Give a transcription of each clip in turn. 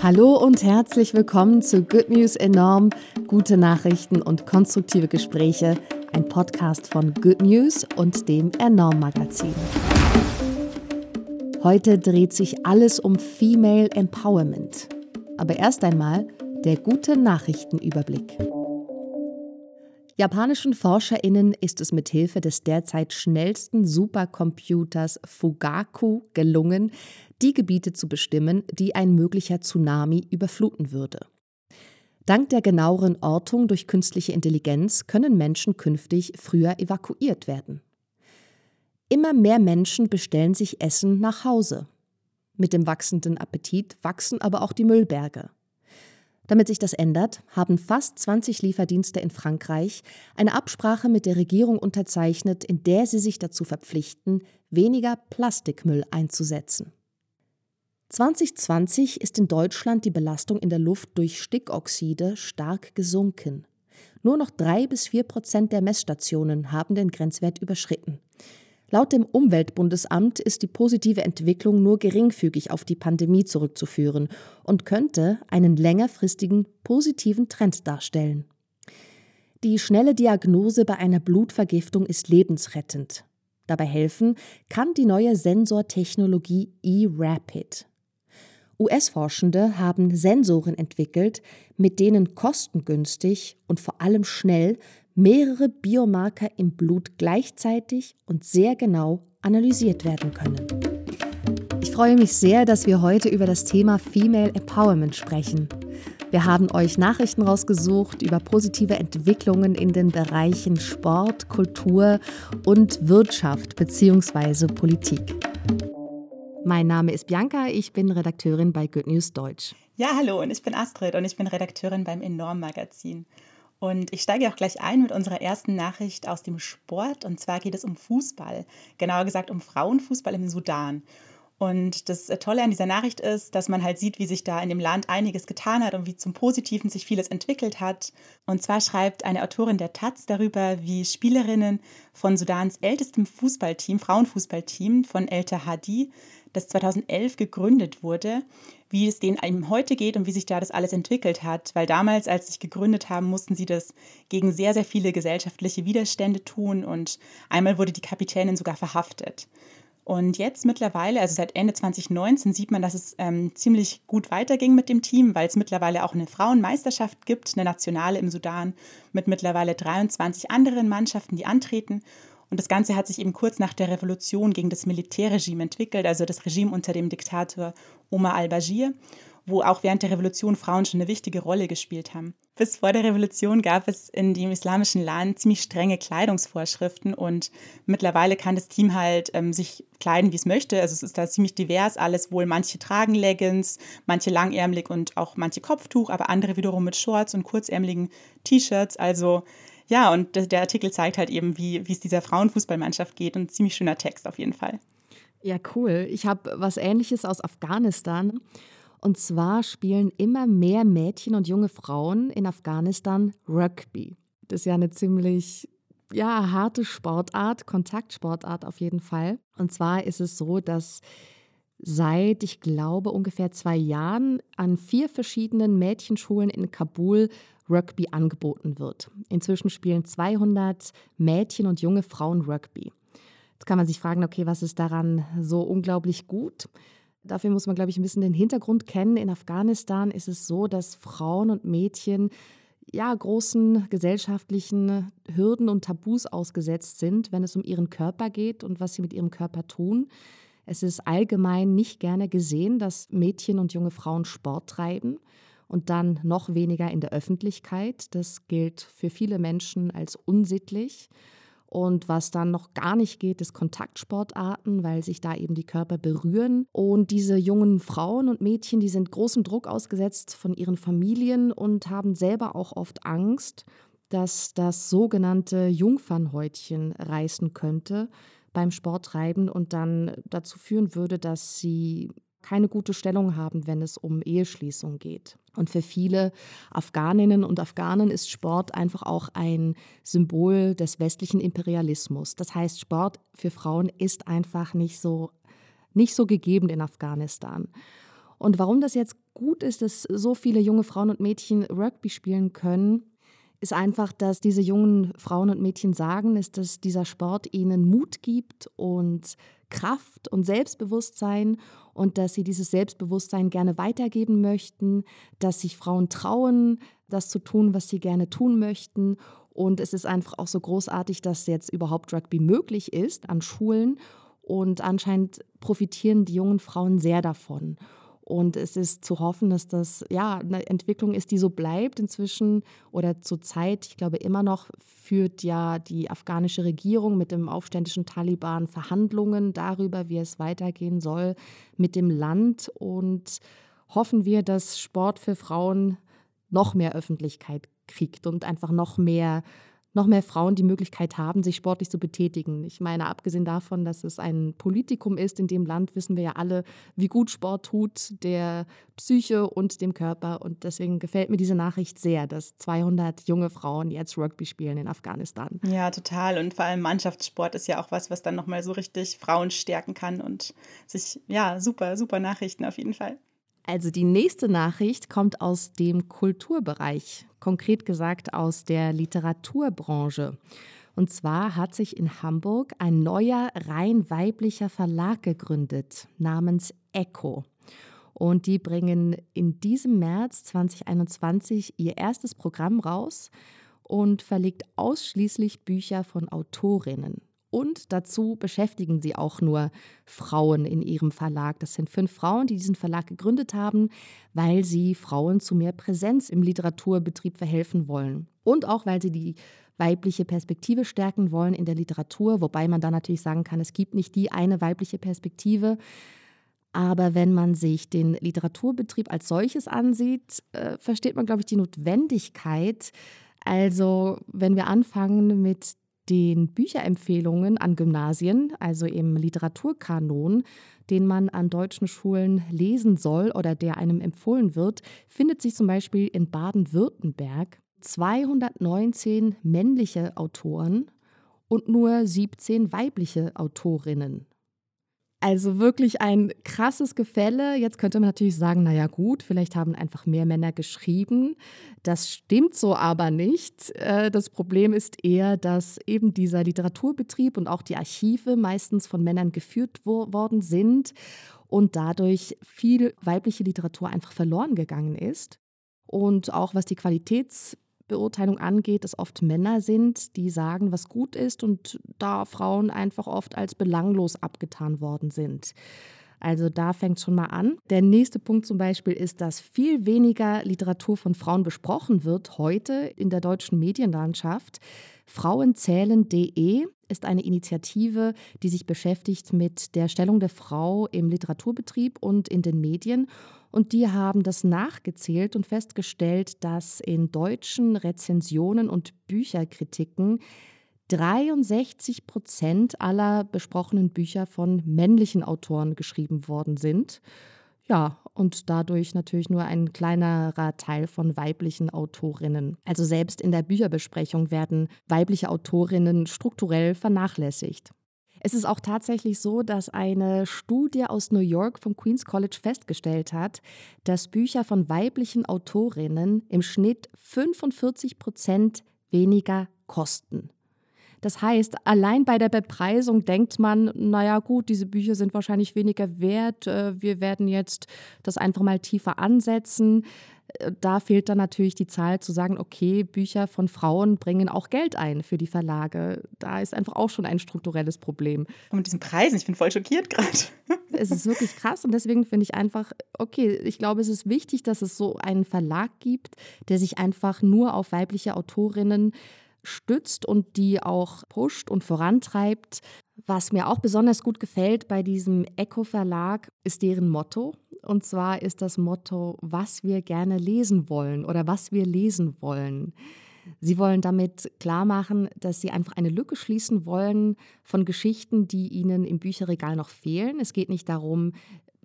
Hallo und herzlich willkommen zu Good News Enorm, gute Nachrichten und konstruktive Gespräche, ein Podcast von Good News und dem Enorm Magazin. Heute dreht sich alles um Female Empowerment. Aber erst einmal der gute Nachrichtenüberblick. Japanischen ForscherInnen ist es mit Hilfe des derzeit schnellsten Supercomputers Fugaku gelungen, die Gebiete zu bestimmen, die ein möglicher Tsunami überfluten würde. Dank der genaueren Ortung durch künstliche Intelligenz können Menschen künftig früher evakuiert werden. Immer mehr Menschen bestellen sich Essen nach Hause. Mit dem wachsenden Appetit wachsen aber auch die Müllberge. Damit sich das ändert, haben fast 20 Lieferdienste in Frankreich eine Absprache mit der Regierung unterzeichnet, in der sie sich dazu verpflichten, weniger Plastikmüll einzusetzen. 2020 ist in Deutschland die Belastung in der Luft durch Stickoxide stark gesunken. Nur noch drei bis vier Prozent der Messstationen haben den Grenzwert überschritten. Laut dem Umweltbundesamt ist die positive Entwicklung nur geringfügig auf die Pandemie zurückzuführen und könnte einen längerfristigen positiven Trend darstellen. Die schnelle Diagnose bei einer Blutvergiftung ist lebensrettend. Dabei helfen kann die neue Sensortechnologie eRapid. US-Forschende haben Sensoren entwickelt, mit denen kostengünstig und vor allem schnell mehrere Biomarker im Blut gleichzeitig und sehr genau analysiert werden können. Ich freue mich sehr, dass wir heute über das Thema Female Empowerment sprechen. Wir haben euch Nachrichten rausgesucht über positive Entwicklungen in den Bereichen Sport, Kultur und Wirtschaft bzw. Politik. Mein Name ist Bianca, ich bin Redakteurin bei Good News Deutsch. Ja, hallo, und ich bin Astrid und ich bin Redakteurin beim Enorm Magazin. Und ich steige auch gleich ein mit unserer ersten Nachricht aus dem Sport. Und zwar geht es um Fußball, genauer gesagt um Frauenfußball im Sudan. Und das Tolle an dieser Nachricht ist, dass man halt sieht, wie sich da in dem Land einiges getan hat und wie zum Positiven sich vieles entwickelt hat. Und zwar schreibt eine Autorin der Taz darüber, wie Spielerinnen von Sudans ältestem Fußballteam, Frauenfußballteam von El Tahadi, das 2011 gegründet wurde, wie es denen einem heute geht und wie sich da das alles entwickelt hat. Weil damals, als sie sich gegründet haben, mussten sie das gegen sehr, sehr viele gesellschaftliche Widerstände tun und einmal wurde die Kapitänin sogar verhaftet. Und jetzt mittlerweile, also seit Ende 2019, sieht man, dass es ähm, ziemlich gut weiterging mit dem Team, weil es mittlerweile auch eine Frauenmeisterschaft gibt, eine nationale im Sudan mit mittlerweile 23 anderen Mannschaften, die antreten. Und das Ganze hat sich eben kurz nach der Revolution gegen das Militärregime entwickelt, also das Regime unter dem Diktator Omar al-Bashir, wo auch während der Revolution Frauen schon eine wichtige Rolle gespielt haben. Bis vor der Revolution gab es in dem islamischen Land ziemlich strenge Kleidungsvorschriften und mittlerweile kann das Team halt ähm, sich kleiden, wie es möchte. Also es ist da ziemlich divers alles wohl. Manche tragen Leggings, manche langärmelig und auch manche Kopftuch, aber andere wiederum mit Shorts und kurzärmeligen T-Shirts. Also ja, und der Artikel zeigt halt eben, wie, wie es dieser Frauenfußballmannschaft geht. Und ziemlich schöner Text auf jeden Fall. Ja, cool. Ich habe was Ähnliches aus Afghanistan. Und zwar spielen immer mehr Mädchen und junge Frauen in Afghanistan Rugby. Das ist ja eine ziemlich ja, harte Sportart, Kontaktsportart auf jeden Fall. Und zwar ist es so, dass seit, ich glaube, ungefähr zwei Jahren an vier verschiedenen Mädchenschulen in Kabul Rugby angeboten wird. Inzwischen spielen 200 Mädchen und junge Frauen Rugby. Jetzt kann man sich fragen, okay, was ist daran so unglaublich gut? Dafür muss man, glaube ich, ein bisschen den Hintergrund kennen. In Afghanistan ist es so, dass Frauen und Mädchen ja, großen gesellschaftlichen Hürden und Tabus ausgesetzt sind, wenn es um ihren Körper geht und was sie mit ihrem Körper tun. Es ist allgemein nicht gerne gesehen, dass Mädchen und junge Frauen Sport treiben und dann noch weniger in der Öffentlichkeit. Das gilt für viele Menschen als unsittlich. Und was dann noch gar nicht geht, ist Kontaktsportarten, weil sich da eben die Körper berühren. Und diese jungen Frauen und Mädchen, die sind großem Druck ausgesetzt von ihren Familien und haben selber auch oft Angst, dass das sogenannte Jungfernhäutchen reißen könnte beim Sporttreiben und dann dazu führen würde, dass sie keine gute Stellung haben, wenn es um Eheschließung geht. Und für viele Afghaninnen und Afghanen ist Sport einfach auch ein Symbol des westlichen Imperialismus. Das heißt, Sport für Frauen ist einfach nicht so, nicht so gegeben in Afghanistan. Und warum das jetzt gut ist, dass so viele junge Frauen und Mädchen Rugby spielen können, ist einfach, dass diese jungen Frauen und Mädchen sagen, ist, dass dieser Sport ihnen Mut gibt und Kraft und Selbstbewusstsein und dass sie dieses Selbstbewusstsein gerne weitergeben möchten, dass sich Frauen trauen, das zu tun, was sie gerne tun möchten. Und es ist einfach auch so großartig, dass jetzt überhaupt Rugby möglich ist an Schulen. Und anscheinend profitieren die jungen Frauen sehr davon. Und es ist zu hoffen, dass das ja eine Entwicklung ist, die so bleibt inzwischen oder zurzeit. Ich glaube, immer noch führt ja die afghanische Regierung mit dem aufständischen Taliban Verhandlungen darüber, wie es weitergehen soll mit dem Land. Und hoffen wir, dass Sport für Frauen noch mehr Öffentlichkeit kriegt und einfach noch mehr noch mehr Frauen die Möglichkeit haben, sich sportlich zu betätigen. Ich meine, abgesehen davon, dass es ein Politikum ist, in dem Land wissen wir ja alle, wie gut Sport tut, der Psyche und dem Körper. Und deswegen gefällt mir diese Nachricht sehr, dass 200 junge Frauen jetzt Rugby spielen in Afghanistan. Ja, total. Und vor allem Mannschaftssport ist ja auch was, was dann nochmal so richtig Frauen stärken kann und sich, ja, super, super Nachrichten auf jeden Fall. Also die nächste Nachricht kommt aus dem Kulturbereich, konkret gesagt aus der Literaturbranche. Und zwar hat sich in Hamburg ein neuer rein weiblicher Verlag gegründet namens Echo. Und die bringen in diesem März 2021 ihr erstes Programm raus und verlegt ausschließlich Bücher von Autorinnen. Und dazu beschäftigen sie auch nur Frauen in ihrem Verlag. Das sind fünf Frauen, die diesen Verlag gegründet haben, weil sie Frauen zu mehr Präsenz im Literaturbetrieb verhelfen wollen. Und auch, weil sie die weibliche Perspektive stärken wollen in der Literatur, wobei man da natürlich sagen kann, es gibt nicht die eine weibliche Perspektive. Aber wenn man sich den Literaturbetrieb als solches ansieht, äh, versteht man, glaube ich, die Notwendigkeit. Also wenn wir anfangen mit den Bücherempfehlungen an Gymnasien, also im Literaturkanon, den man an deutschen Schulen lesen soll oder der einem empfohlen wird, findet sich zum Beispiel in Baden-Württemberg 219 männliche Autoren und nur 17 weibliche Autorinnen. Also wirklich ein krasses Gefälle. Jetzt könnte man natürlich sagen, naja gut, vielleicht haben einfach mehr Männer geschrieben. Das stimmt so aber nicht. Äh, das Problem ist eher, dass eben dieser Literaturbetrieb und auch die Archive meistens von Männern geführt worden sind und dadurch viel weibliche Literatur einfach verloren gegangen ist. Und auch was die Qualitäts Beurteilung angeht, es oft Männer sind, die sagen, was gut ist und da Frauen einfach oft als belanglos abgetan worden sind. Also da fängt schon mal an. Der nächste Punkt zum Beispiel ist, dass viel weniger Literatur von Frauen besprochen wird heute in der deutschen Medienlandschaft. Frauenzählen.de ist eine Initiative, die sich beschäftigt mit der Stellung der Frau im Literaturbetrieb und in den Medien. Und die haben das nachgezählt und festgestellt, dass in deutschen Rezensionen und Bücherkritiken 63 Prozent aller besprochenen Bücher von männlichen Autoren geschrieben worden sind. Ja, und dadurch natürlich nur ein kleinerer Teil von weiblichen Autorinnen. Also selbst in der Bücherbesprechung werden weibliche Autorinnen strukturell vernachlässigt. Es ist auch tatsächlich so, dass eine Studie aus New York vom Queen's College festgestellt hat, dass Bücher von weiblichen Autorinnen im Schnitt 45 Prozent weniger kosten. Das heißt, allein bei der Bepreisung denkt man, naja gut, diese Bücher sind wahrscheinlich weniger wert, äh, wir werden jetzt das einfach mal tiefer ansetzen. Äh, da fehlt dann natürlich die Zahl zu sagen, okay, Bücher von Frauen bringen auch Geld ein für die Verlage. Da ist einfach auch schon ein strukturelles Problem. Und mit diesen Preisen, ich bin voll schockiert gerade. Es ist wirklich krass und deswegen finde ich einfach, okay, ich glaube, es ist wichtig, dass es so einen Verlag gibt, der sich einfach nur auf weibliche Autorinnen stützt und die auch pusht und vorantreibt. Was mir auch besonders gut gefällt bei diesem Echo Verlag ist deren Motto. Und zwar ist das Motto, was wir gerne lesen wollen oder was wir lesen wollen. Sie wollen damit klar machen, dass sie einfach eine Lücke schließen wollen von Geschichten, die ihnen im Bücherregal noch fehlen. Es geht nicht darum,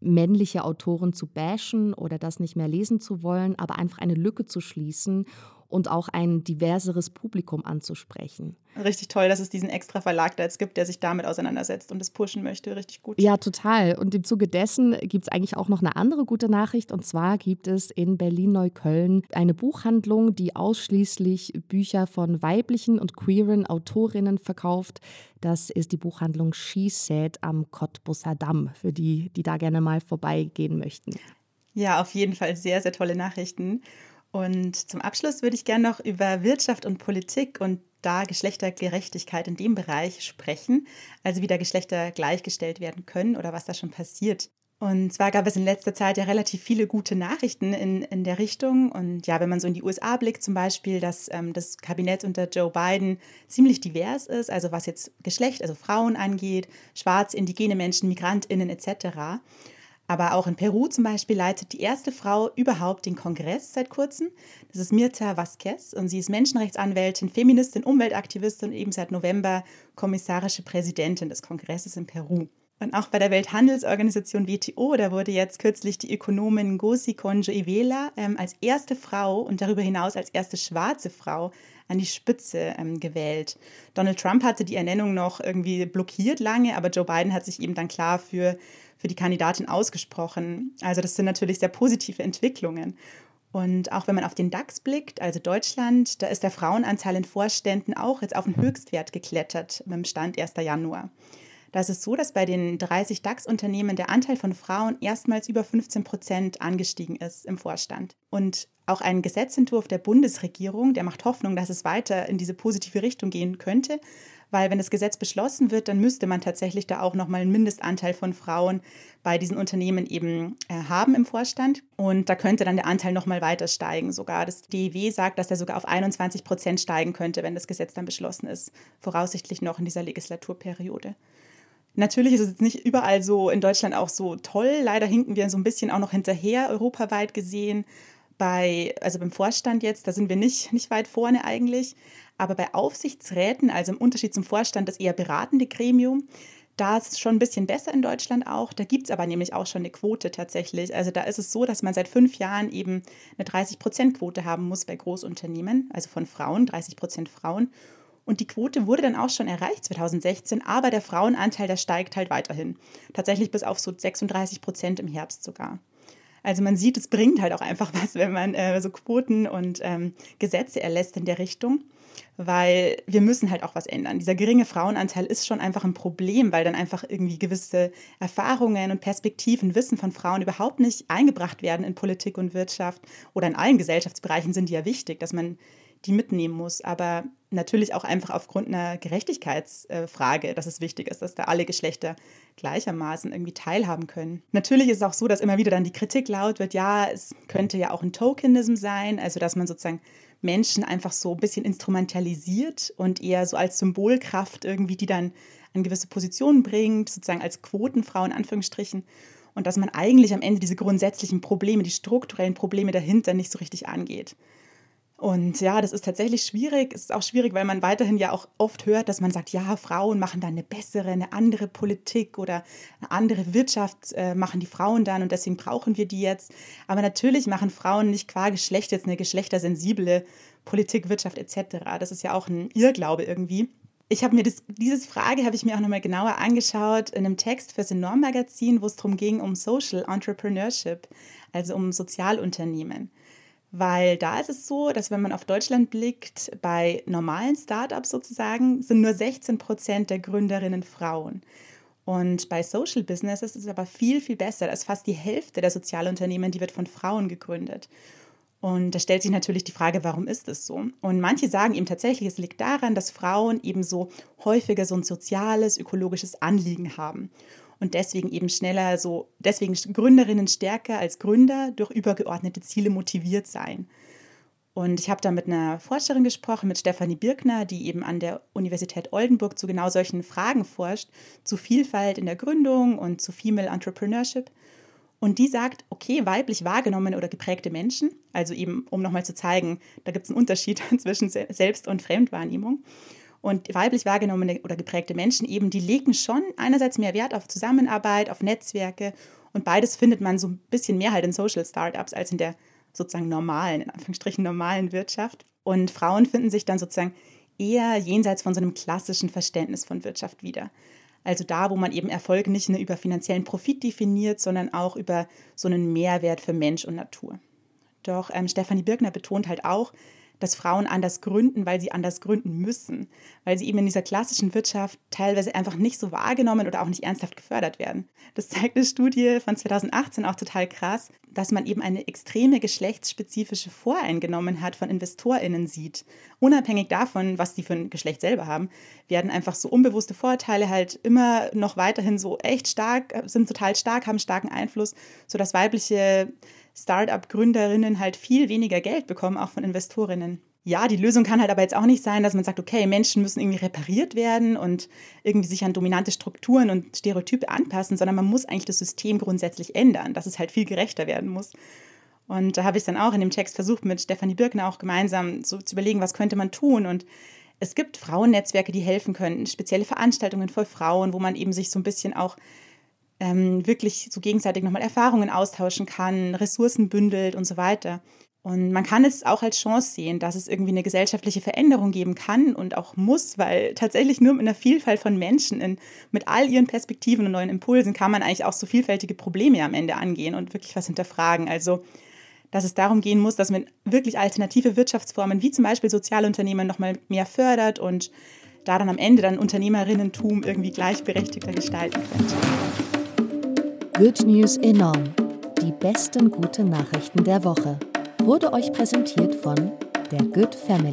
männliche Autoren zu bashen oder das nicht mehr lesen zu wollen, aber einfach eine Lücke zu schließen und auch ein diverseres Publikum anzusprechen. Richtig toll, dass es diesen extra Verlag da jetzt gibt, der sich damit auseinandersetzt und es pushen möchte. Richtig gut. Ja, total. Und im Zuge dessen gibt es eigentlich auch noch eine andere gute Nachricht. Und zwar gibt es in Berlin-Neukölln eine Buchhandlung, die ausschließlich Bücher von weiblichen und queeren Autorinnen verkauft. Das ist die Buchhandlung She Said am Cottbusser Damm, für die, die da gerne mal vorbeigehen möchten. Ja, auf jeden Fall sehr, sehr tolle Nachrichten. Und zum Abschluss würde ich gerne noch über Wirtschaft und Politik und da Geschlechtergerechtigkeit in dem Bereich sprechen, also wie da Geschlechter gleichgestellt werden können oder was da schon passiert. Und zwar gab es in letzter Zeit ja relativ viele gute Nachrichten in, in der Richtung. Und ja, wenn man so in die USA blickt, zum Beispiel, dass ähm, das Kabinett unter Joe Biden ziemlich divers ist, also was jetzt Geschlecht, also Frauen angeht, schwarz, indigene Menschen, Migrantinnen etc. Aber auch in Peru zum Beispiel leitet die erste Frau überhaupt den Kongress seit kurzem. Das ist Mirta Vasquez und sie ist Menschenrechtsanwältin, Feministin, Umweltaktivistin und eben seit November kommissarische Präsidentin des Kongresses in Peru. Und auch bei der Welthandelsorganisation WTO, da wurde jetzt kürzlich die Ökonomin Ngozi Konjo-Iweala ähm, als erste Frau und darüber hinaus als erste schwarze Frau an die Spitze ähm, gewählt. Donald Trump hatte die Ernennung noch irgendwie blockiert lange, aber Joe Biden hat sich eben dann klar für für die Kandidatin ausgesprochen. Also das sind natürlich sehr positive Entwicklungen. Und auch wenn man auf den DAX blickt, also Deutschland, da ist der Frauenanteil in Vorständen auch jetzt auf den Höchstwert geklettert dem Stand 1. Januar. Da ist es so, dass bei den 30 DAX-Unternehmen der Anteil von Frauen erstmals über 15 Prozent angestiegen ist im Vorstand. Und auch ein Gesetzentwurf der Bundesregierung, der macht Hoffnung, dass es weiter in diese positive Richtung gehen könnte weil wenn das Gesetz beschlossen wird, dann müsste man tatsächlich da auch nochmal einen Mindestanteil von Frauen bei diesen Unternehmen eben äh, haben im Vorstand. Und da könnte dann der Anteil nochmal weiter steigen. Sogar das DEW sagt, dass er sogar auf 21 Prozent steigen könnte, wenn das Gesetz dann beschlossen ist, voraussichtlich noch in dieser Legislaturperiode. Natürlich ist es jetzt nicht überall so in Deutschland auch so toll. Leider hinken wir so ein bisschen auch noch hinterher, europaweit gesehen. Bei, also beim Vorstand jetzt, da sind wir nicht, nicht weit vorne eigentlich. Aber bei Aufsichtsräten, also im Unterschied zum Vorstand, das eher beratende Gremium, da ist es schon ein bisschen besser in Deutschland auch. Da gibt es aber nämlich auch schon eine Quote tatsächlich. Also da ist es so, dass man seit fünf Jahren eben eine 30-Prozent-Quote haben muss bei Großunternehmen, also von Frauen, 30 Prozent Frauen. Und die Quote wurde dann auch schon erreicht 2016, aber der Frauenanteil, der steigt halt weiterhin. Tatsächlich bis auf so 36 Prozent im Herbst sogar. Also man sieht, es bringt halt auch einfach was, wenn man äh, so Quoten und ähm, Gesetze erlässt in der Richtung weil wir müssen halt auch was ändern. Dieser geringe Frauenanteil ist schon einfach ein Problem, weil dann einfach irgendwie gewisse Erfahrungen und Perspektiven, Wissen von Frauen überhaupt nicht eingebracht werden in Politik und Wirtschaft oder in allen Gesellschaftsbereichen sind die ja wichtig, dass man die mitnehmen muss. Aber natürlich auch einfach aufgrund einer Gerechtigkeitsfrage, dass es wichtig ist, dass da alle Geschlechter gleichermaßen irgendwie teilhaben können. Natürlich ist es auch so, dass immer wieder dann die Kritik laut wird, ja, es könnte ja auch ein Tokenism sein, also dass man sozusagen Menschen einfach so ein bisschen instrumentalisiert und eher so als Symbolkraft irgendwie, die dann an gewisse Positionen bringt, sozusagen als Quotenfrau in Anführungsstrichen. Und dass man eigentlich am Ende diese grundsätzlichen Probleme, die strukturellen Probleme dahinter nicht so richtig angeht. Und ja, das ist tatsächlich schwierig. Es ist auch schwierig, weil man weiterhin ja auch oft hört, dass man sagt, ja, Frauen machen dann eine bessere, eine andere Politik oder eine andere Wirtschaft äh, machen die Frauen dann und deswegen brauchen wir die jetzt. Aber natürlich machen Frauen nicht qua Geschlecht jetzt eine geschlechtersensible Politik, Wirtschaft etc. Das ist ja auch ein Irrglaube irgendwie. Ich habe mir das, diese Frage habe ich mir auch nochmal genauer angeschaut in einem Text fürs Enorm-Magazin, wo es darum ging, um Social Entrepreneurship, also um Sozialunternehmen. Weil da ist es so, dass wenn man auf Deutschland blickt, bei normalen Startups sozusagen sind nur 16 Prozent der Gründerinnen Frauen. Und bei Social Businesses ist es aber viel, viel besser. Da ist fast die Hälfte der Sozialunternehmen, die wird von Frauen gegründet. Und da stellt sich natürlich die Frage, warum ist es so? Und manche sagen eben tatsächlich, es liegt daran, dass Frauen eben so häufiger so ein soziales, ökologisches Anliegen haben und deswegen eben schneller so, deswegen Gründerinnen stärker als Gründer durch übergeordnete Ziele motiviert sein. Und ich habe da mit einer Forscherin gesprochen, mit Stefanie Birkner, die eben an der Universität Oldenburg zu genau solchen Fragen forscht, zu Vielfalt in der Gründung und zu Female Entrepreneurship. Und die sagt, okay, weiblich wahrgenommene oder geprägte Menschen, also eben, um nochmal zu zeigen, da gibt es einen Unterschied zwischen Selbst- und Fremdwahrnehmung. Und weiblich wahrgenommene oder geprägte Menschen eben, die legen schon einerseits mehr Wert auf Zusammenarbeit, auf Netzwerke und beides findet man so ein bisschen mehr halt in Social Startups als in der sozusagen normalen, in Anführungsstrichen normalen Wirtschaft. Und Frauen finden sich dann sozusagen eher jenseits von so einem klassischen Verständnis von Wirtschaft wieder. Also da, wo man eben Erfolg nicht nur über finanziellen Profit definiert, sondern auch über so einen Mehrwert für Mensch und Natur. Doch ähm, Stefanie Birkner betont halt auch, dass Frauen anders gründen, weil sie anders gründen müssen, weil sie eben in dieser klassischen Wirtschaft teilweise einfach nicht so wahrgenommen oder auch nicht ernsthaft gefördert werden. Das zeigt eine Studie von 2018 auch total krass, dass man eben eine extreme geschlechtsspezifische Voreingenommenheit von InvestorInnen sieht. Unabhängig davon, was die für ein Geschlecht selber haben, werden einfach so unbewusste Vorurteile halt immer noch weiterhin so echt stark, sind total stark, haben starken Einfluss, sodass weibliche Start-up-Gründerinnen halt viel weniger Geld bekommen, auch von Investorinnen. Ja, die Lösung kann halt aber jetzt auch nicht sein, dass man sagt, okay, Menschen müssen irgendwie repariert werden und irgendwie sich an dominante Strukturen und Stereotype anpassen, sondern man muss eigentlich das System grundsätzlich ändern, dass es halt viel gerechter werden muss. Und da habe ich dann auch in dem Text versucht, mit Stefanie Birkner auch gemeinsam so zu überlegen, was könnte man tun. Und es gibt Frauennetzwerke, die helfen können, spezielle Veranstaltungen voll Frauen, wo man eben sich so ein bisschen auch ähm, wirklich so gegenseitig nochmal Erfahrungen austauschen kann, Ressourcen bündelt und so weiter. Und man kann es auch als Chance sehen, dass es irgendwie eine gesellschaftliche Veränderung geben kann und auch muss, weil tatsächlich nur mit einer Vielfalt von Menschen, in, mit all ihren Perspektiven und neuen Impulsen, kann man eigentlich auch so vielfältige Probleme am Ende angehen und wirklich was hinterfragen. Also, dass es darum gehen muss, dass man wirklich alternative Wirtschaftsformen wie zum Beispiel Sozialunternehmen nochmal mehr fördert und da dann am Ende dann Unternehmerinnentum irgendwie gleichberechtigter gestalten könnte. Good News enorm. Die besten guten Nachrichten der Woche. Wurde euch präsentiert von der Good Family.